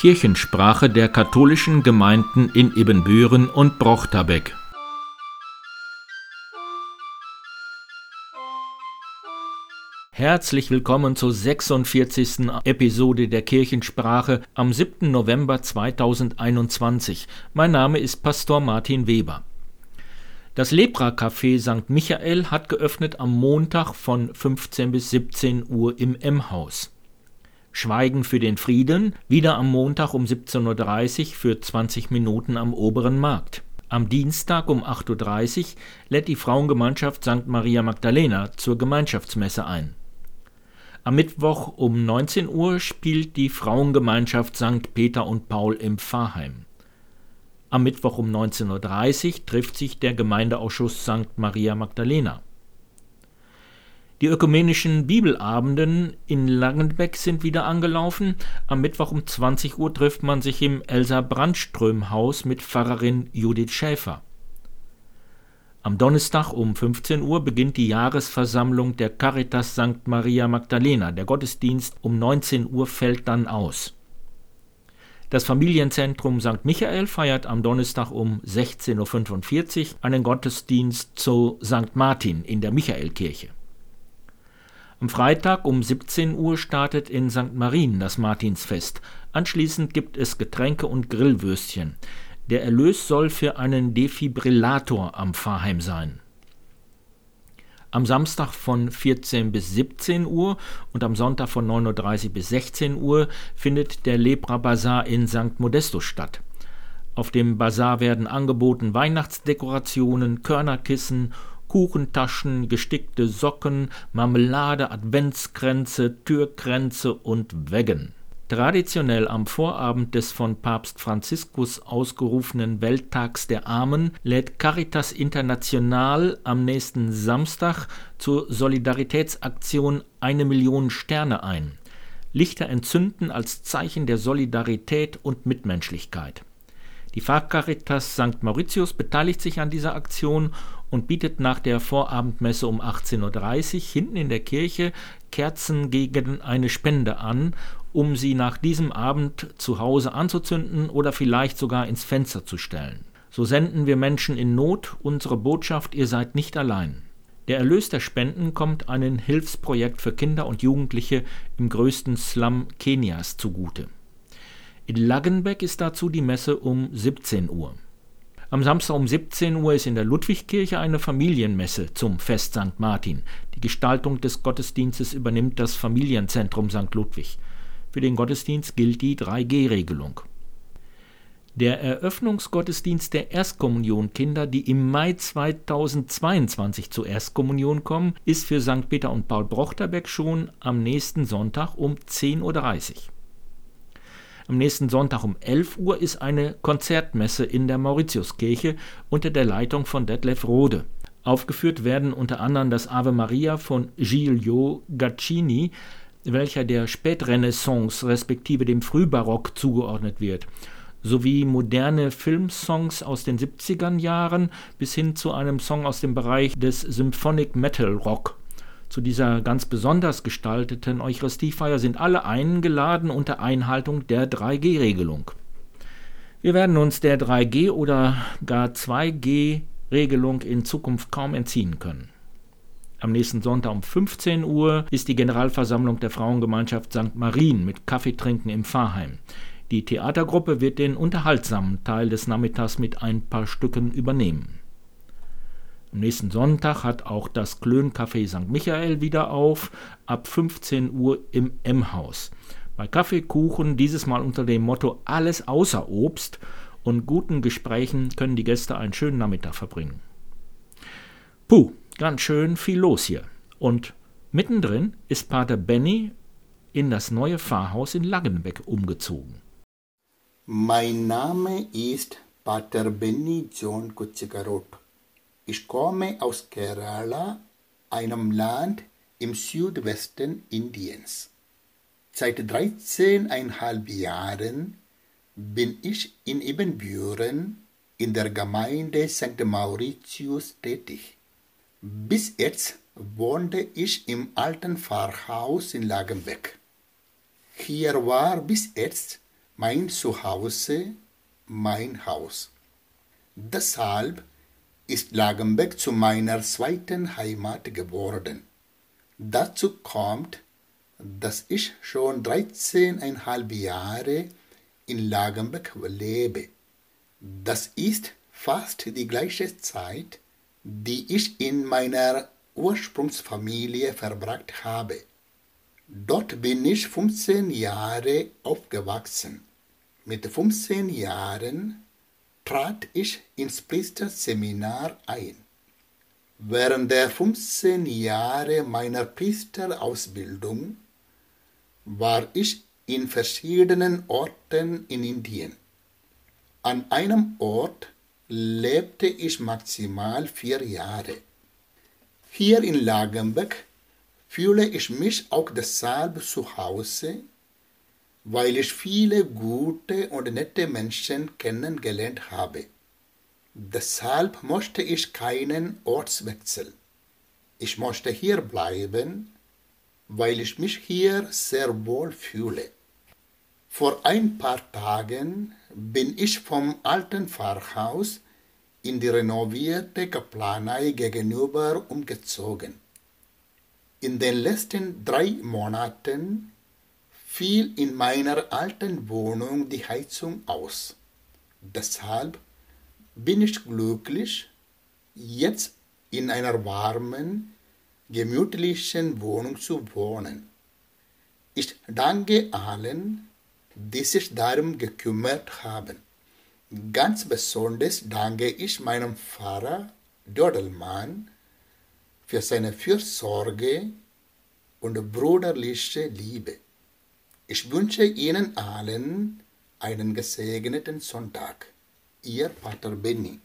Kirchensprache der katholischen Gemeinden in Ibbenbüren und Brochterbeck. Herzlich willkommen zur 46. Episode der Kirchensprache am 7. November 2021. Mein Name ist Pastor Martin Weber. Das Lepra-Café St. Michael hat geöffnet am Montag von 15 bis 17 Uhr im M-Haus. Schweigen für den Frieden, wieder am Montag um 17.30 Uhr für 20 Minuten am Oberen Markt. Am Dienstag um 8.30 Uhr lädt die Frauengemeinschaft St. Maria Magdalena zur Gemeinschaftsmesse ein. Am Mittwoch um 19 Uhr spielt die Frauengemeinschaft St. Peter und Paul im Pfarrheim. Am Mittwoch um 19.30 Uhr trifft sich der Gemeindeausschuss St. Maria Magdalena. Die ökumenischen Bibelabenden in Langenbeck sind wieder angelaufen. Am Mittwoch um 20 Uhr trifft man sich im Elsa Brandström Haus mit Pfarrerin Judith Schäfer. Am Donnerstag um 15 Uhr beginnt die Jahresversammlung der Caritas St. Maria Magdalena. Der Gottesdienst um 19 Uhr fällt dann aus. Das Familienzentrum St. Michael feiert am Donnerstag um 16.45 Uhr einen Gottesdienst zu St. Martin in der Michaelkirche. Am Freitag um 17 Uhr startet in St. Marien das Martinsfest. Anschließend gibt es Getränke und Grillwürstchen. Der Erlös soll für einen Defibrillator am Pfarrheim sein. Am Samstag von 14 bis 17 Uhr und am Sonntag von 9.30 Uhr bis 16 Uhr findet der Lepra Bazar in St. Modestus statt. Auf dem Bazar werden angeboten Weihnachtsdekorationen, Körnerkissen Kuchentaschen, gestickte Socken, Marmelade, Adventskränze, Türkränze und Weggen. Traditionell am Vorabend des von Papst Franziskus ausgerufenen Welttags der Armen lädt Caritas International am nächsten Samstag zur Solidaritätsaktion Eine Million Sterne ein. Lichter entzünden als Zeichen der Solidarität und Mitmenschlichkeit. Die Pfarrcaritas St. Mauritius beteiligt sich an dieser Aktion und bietet nach der Vorabendmesse um 18.30 Uhr hinten in der Kirche Kerzen gegen eine Spende an, um sie nach diesem Abend zu Hause anzuzünden oder vielleicht sogar ins Fenster zu stellen. So senden wir Menschen in Not unsere Botschaft, ihr seid nicht allein. Der Erlös der Spenden kommt einem Hilfsprojekt für Kinder und Jugendliche im größten Slum Kenias zugute. In Laggenbeck ist dazu die Messe um 17 Uhr. Am Samstag um 17 Uhr ist in der Ludwigkirche eine Familienmesse zum Fest St. Martin. Die Gestaltung des Gottesdienstes übernimmt das Familienzentrum St. Ludwig. Für den Gottesdienst gilt die 3G-Regelung. Der Eröffnungsgottesdienst der Erstkommunionkinder, die im Mai 2022 zur Erstkommunion kommen, ist für St. Peter und Paul Brochterbeck schon am nächsten Sonntag um 10.30 Uhr. Am nächsten Sonntag um 11 Uhr ist eine Konzertmesse in der Mauritiuskirche unter der Leitung von Detlef Rode. Aufgeführt werden unter anderem das Ave Maria von Giulio Gaccini, welcher der Spätrenaissance respektive dem Frühbarock zugeordnet wird, sowie moderne Filmsongs aus den 70er Jahren bis hin zu einem Song aus dem Bereich des Symphonic Metal Rock. Zu dieser ganz besonders gestalteten Eucharistiefeier sind alle eingeladen unter Einhaltung der 3G-Regelung. Wir werden uns der 3G oder gar 2G-Regelung in Zukunft kaum entziehen können. Am nächsten Sonntag um 15 Uhr ist die Generalversammlung der Frauengemeinschaft St. Marien mit Kaffeetrinken im Pfarrheim. Die Theatergruppe wird den unterhaltsamen Teil des Nachmittags mit ein paar Stücken übernehmen. Am nächsten Sonntag hat auch das Klöncafé St. Michael wieder auf, ab 15 Uhr im M-Haus. Bei Kaffeekuchen, dieses Mal unter dem Motto Alles außer Obst und guten Gesprächen können die Gäste einen schönen Nachmittag verbringen. Puh, ganz schön viel los hier. Und mittendrin ist Pater Benny in das neue Pfarrhaus in Langenbeck umgezogen. Mein Name ist Pater Benny John Kutzikarot. Ich komme aus Kerala, einem Land im Südwesten Indiens. Seit 13,5 Jahren bin ich in Ibbenbüren in der Gemeinde St. Mauritius tätig. Bis jetzt wohnte ich im alten Pfarrhaus in Lagenbeck. Hier war bis jetzt mein Zuhause, mein Haus. Deshalb ist Lagenbeck zu meiner zweiten Heimat geworden. Dazu kommt, dass ich schon 13,5 Jahre in Lagenbeck lebe. Das ist fast die gleiche Zeit, die ich in meiner Ursprungsfamilie verbracht habe. Dort bin ich 15 Jahre aufgewachsen. Mit 15 Jahren trat ich ins Priesterseminar ein. Während der 15 Jahre meiner Priesterausbildung war ich in verschiedenen Orten in Indien. An einem Ort lebte ich maximal vier Jahre. Hier in Lagenbeck fühle ich mich auch deshalb zu Hause, weil ich viele gute und nette Menschen kennengelernt habe. Deshalb möchte ich keinen Ortswechsel. Ich möchte hier bleiben, weil ich mich hier sehr wohl fühle. Vor ein paar Tagen bin ich vom alten Pfarrhaus in die renovierte Kaplanei gegenüber umgezogen. In den letzten drei Monaten fiel in meiner alten Wohnung die Heizung aus. Deshalb bin ich glücklich, jetzt in einer warmen, gemütlichen Wohnung zu wohnen. Ich danke allen, die sich darum gekümmert haben. Ganz besonders danke ich meinem Pfarrer Dodelmann für seine Fürsorge und brüderliche Liebe. Ich wünsche Ihnen allen einen gesegneten Sonntag. Ihr Pater Benny.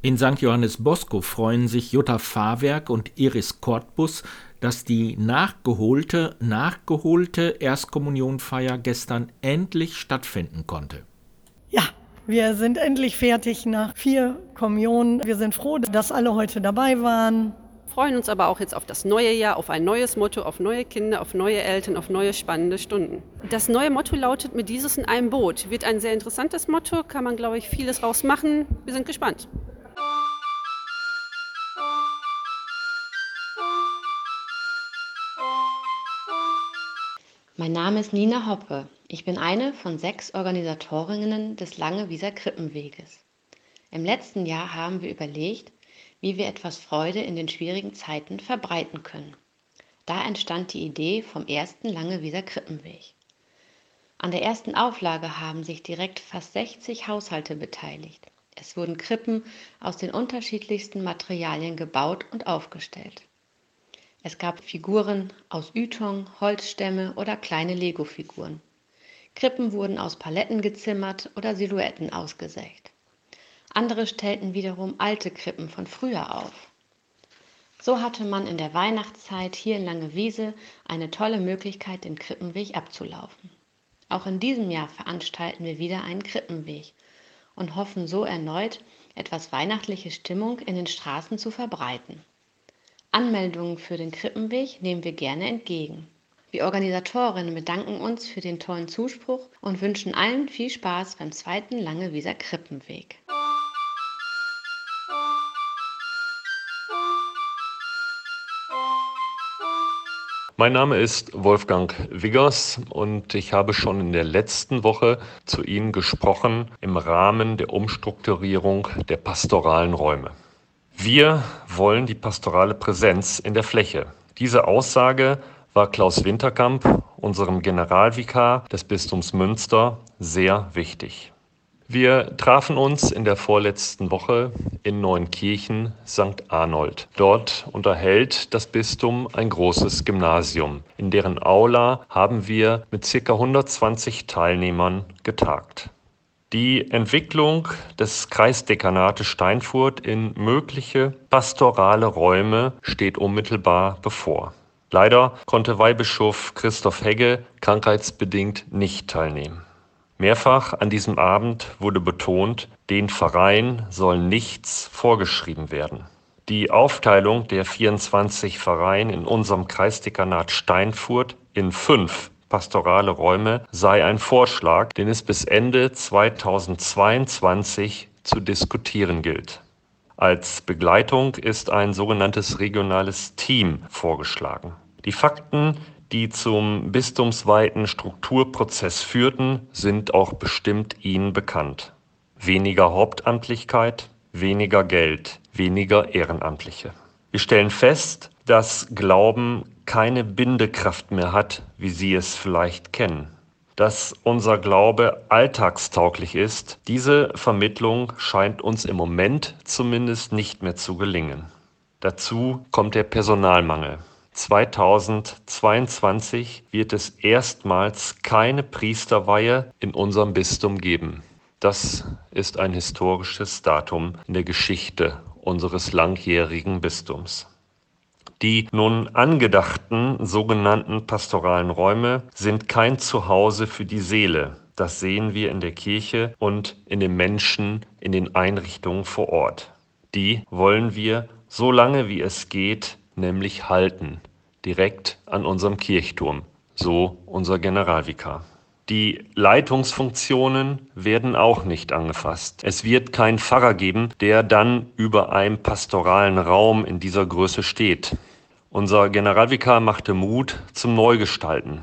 In St. Johannes Bosco freuen sich Jutta Fahrwerk und Iris Kortbus, dass die nachgeholte, nachgeholte Erstkommunionfeier gestern endlich stattfinden konnte. Ja, wir sind endlich fertig nach vier Kommunionen. Wir sind froh, dass alle heute dabei waren. Freuen uns aber auch jetzt auf das neue Jahr, auf ein neues Motto, auf neue Kinder, auf neue Eltern, auf neue spannende Stunden. Das neue Motto lautet mit dieses in einem Boot. Wird ein sehr interessantes Motto, kann man, glaube ich, vieles rausmachen. Wir sind gespannt. Mein Name ist Nina Hoppe. Ich bin eine von sechs Organisatorinnen des Lange-Wieser Krippenweges. Im letzten Jahr haben wir überlegt, wie wir etwas Freude in den schwierigen Zeiten verbreiten können. Da entstand die Idee vom ersten Lange-Wieser Krippenweg. An der ersten Auflage haben sich direkt fast 60 Haushalte beteiligt. Es wurden Krippen aus den unterschiedlichsten Materialien gebaut und aufgestellt. Es gab Figuren aus Ytong, Holzstämme oder kleine Lego-Figuren. Krippen wurden aus Paletten gezimmert oder Silhouetten ausgesägt. Andere stellten wiederum alte Krippen von früher auf. So hatte man in der Weihnachtszeit hier in Langewiese eine tolle Möglichkeit, den Krippenweg abzulaufen. Auch in diesem Jahr veranstalten wir wieder einen Krippenweg und hoffen so erneut etwas weihnachtliche Stimmung in den Straßen zu verbreiten. Anmeldungen für den Krippenweg nehmen wir gerne entgegen. Wir Organisatorinnen bedanken uns für den tollen Zuspruch und wünschen allen viel Spaß beim zweiten Langewieser Krippenweg. Mein Name ist Wolfgang Wiggers und ich habe schon in der letzten Woche zu Ihnen gesprochen im Rahmen der Umstrukturierung der pastoralen Räume. Wir wollen die pastorale Präsenz in der Fläche. Diese Aussage war Klaus Winterkamp, unserem Generalvikar des Bistums Münster, sehr wichtig. Wir trafen uns in der vorletzten Woche in Neunkirchen St. Arnold. Dort unterhält das Bistum ein großes Gymnasium. In deren Aula haben wir mit ca. 120 Teilnehmern getagt. Die Entwicklung des Kreisdekanates Steinfurt in mögliche pastorale Räume steht unmittelbar bevor. Leider konnte Weihbischof Christoph Hegge krankheitsbedingt nicht teilnehmen. Mehrfach an diesem Abend wurde betont, den Verein soll nichts vorgeschrieben werden. Die Aufteilung der 24 Pfarreien in unserem Kreisdekanat Steinfurt in fünf pastorale Räume sei ein Vorschlag, den es bis Ende 2022 zu diskutieren gilt. Als Begleitung ist ein sogenanntes regionales Team vorgeschlagen. Die Fakten, die zum bistumsweiten Strukturprozess führten, sind auch bestimmt Ihnen bekannt. Weniger Hauptamtlichkeit, weniger Geld, weniger Ehrenamtliche. Wir stellen fest, dass Glauben keine Bindekraft mehr hat, wie Sie es vielleicht kennen. Dass unser Glaube alltagstauglich ist, diese Vermittlung scheint uns im Moment zumindest nicht mehr zu gelingen. Dazu kommt der Personalmangel. 2022 wird es erstmals keine Priesterweihe in unserem Bistum geben. Das ist ein historisches Datum in der Geschichte unseres langjährigen Bistums. Die nun angedachten sogenannten pastoralen Räume sind kein Zuhause für die Seele. Das sehen wir in der Kirche und in den Menschen in den Einrichtungen vor Ort. Die wollen wir so lange wie es geht, nämlich halten, direkt an unserem Kirchturm, so unser Generalvikar. Die Leitungsfunktionen werden auch nicht angefasst. Es wird keinen Pfarrer geben, der dann über einem pastoralen Raum in dieser Größe steht. Unser Generalvikar machte Mut zum Neugestalten.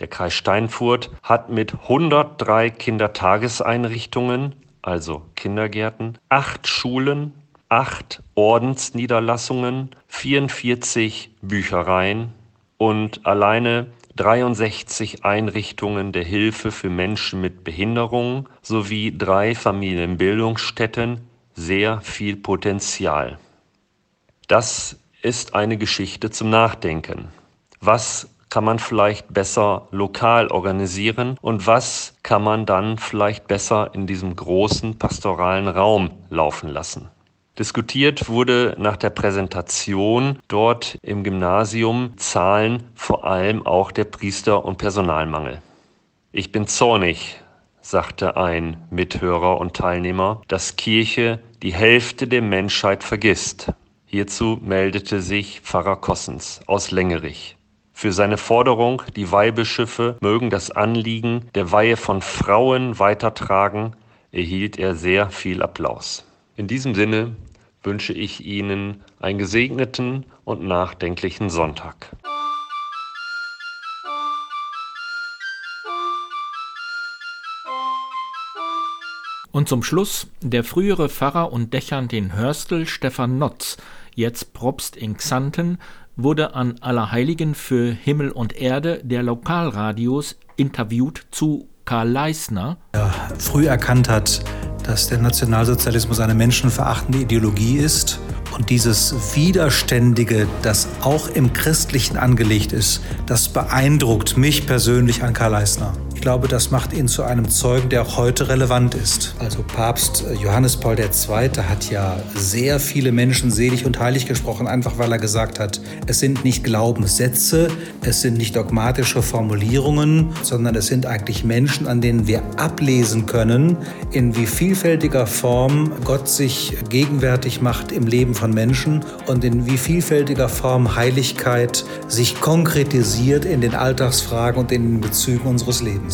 Der Kreis Steinfurt hat mit 103 Kindertageseinrichtungen, also Kindergärten, acht Schulen, acht Ordensniederlassungen, 44 Büchereien und alleine 63 Einrichtungen der Hilfe für Menschen mit Behinderung sowie drei Familienbildungsstätten sehr viel Potenzial. Das ist eine Geschichte zum Nachdenken. Was kann man vielleicht besser lokal organisieren und was kann man dann vielleicht besser in diesem großen pastoralen Raum laufen lassen? Diskutiert wurde nach der Präsentation dort im Gymnasium Zahlen vor allem auch der Priester- und Personalmangel. Ich bin zornig, sagte ein Mithörer und Teilnehmer, dass Kirche die Hälfte der Menschheit vergisst. Hierzu meldete sich Pfarrer Kossens aus Längerich. Für seine Forderung, die Weihbischöfe mögen das Anliegen der Weihe von Frauen weitertragen, erhielt er sehr viel Applaus. In diesem Sinne wünsche ich Ihnen einen gesegneten und nachdenklichen Sonntag. Und zum Schluss der frühere Pfarrer und Dächern in Hörstel Stefan Notz, jetzt Propst in Xanten, wurde an Allerheiligen für Himmel und Erde der Lokalradios interviewt zu Karl Leisner. Er früh erkannt hat, dass der Nationalsozialismus eine menschenverachtende Ideologie ist und dieses Widerständige, das auch im Christlichen angelegt ist, das beeindruckt mich persönlich an Karl Leisner glaube, das macht ihn zu einem Zeugen, der auch heute relevant ist. Also Papst Johannes Paul II. hat ja sehr viele Menschen selig und heilig gesprochen, einfach weil er gesagt hat, es sind nicht Glaubenssätze, es sind nicht dogmatische Formulierungen, sondern es sind eigentlich Menschen, an denen wir ablesen können, in wie vielfältiger Form Gott sich gegenwärtig macht im Leben von Menschen und in wie vielfältiger Form Heiligkeit sich konkretisiert in den Alltagsfragen und in den Bezügen unseres Lebens.